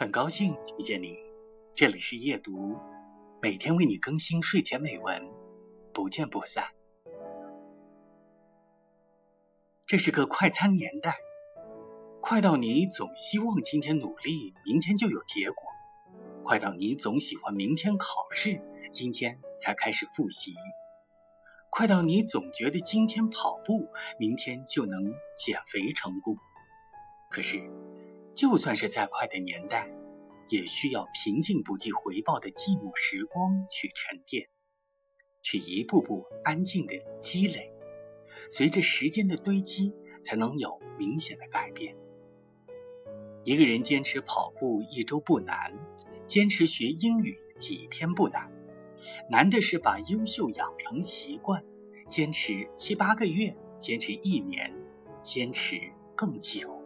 很高兴遇见你，这里是夜读，每天为你更新睡前美文，不见不散。这是个快餐年代，快到你总希望今天努力，明天就有结果；快到你总喜欢明天考试，今天才开始复习；快到你总觉得今天跑步，明天就能减肥成功。可是。就算是再快的年代，也需要平静不计回报的寂寞时光去沉淀，去一步步安静的积累。随着时间的堆积，才能有明显的改变。一个人坚持跑步一周不难，坚持学英语几天不难，难的是把优秀养成习惯，坚持七八个月，坚持一年，坚持更久。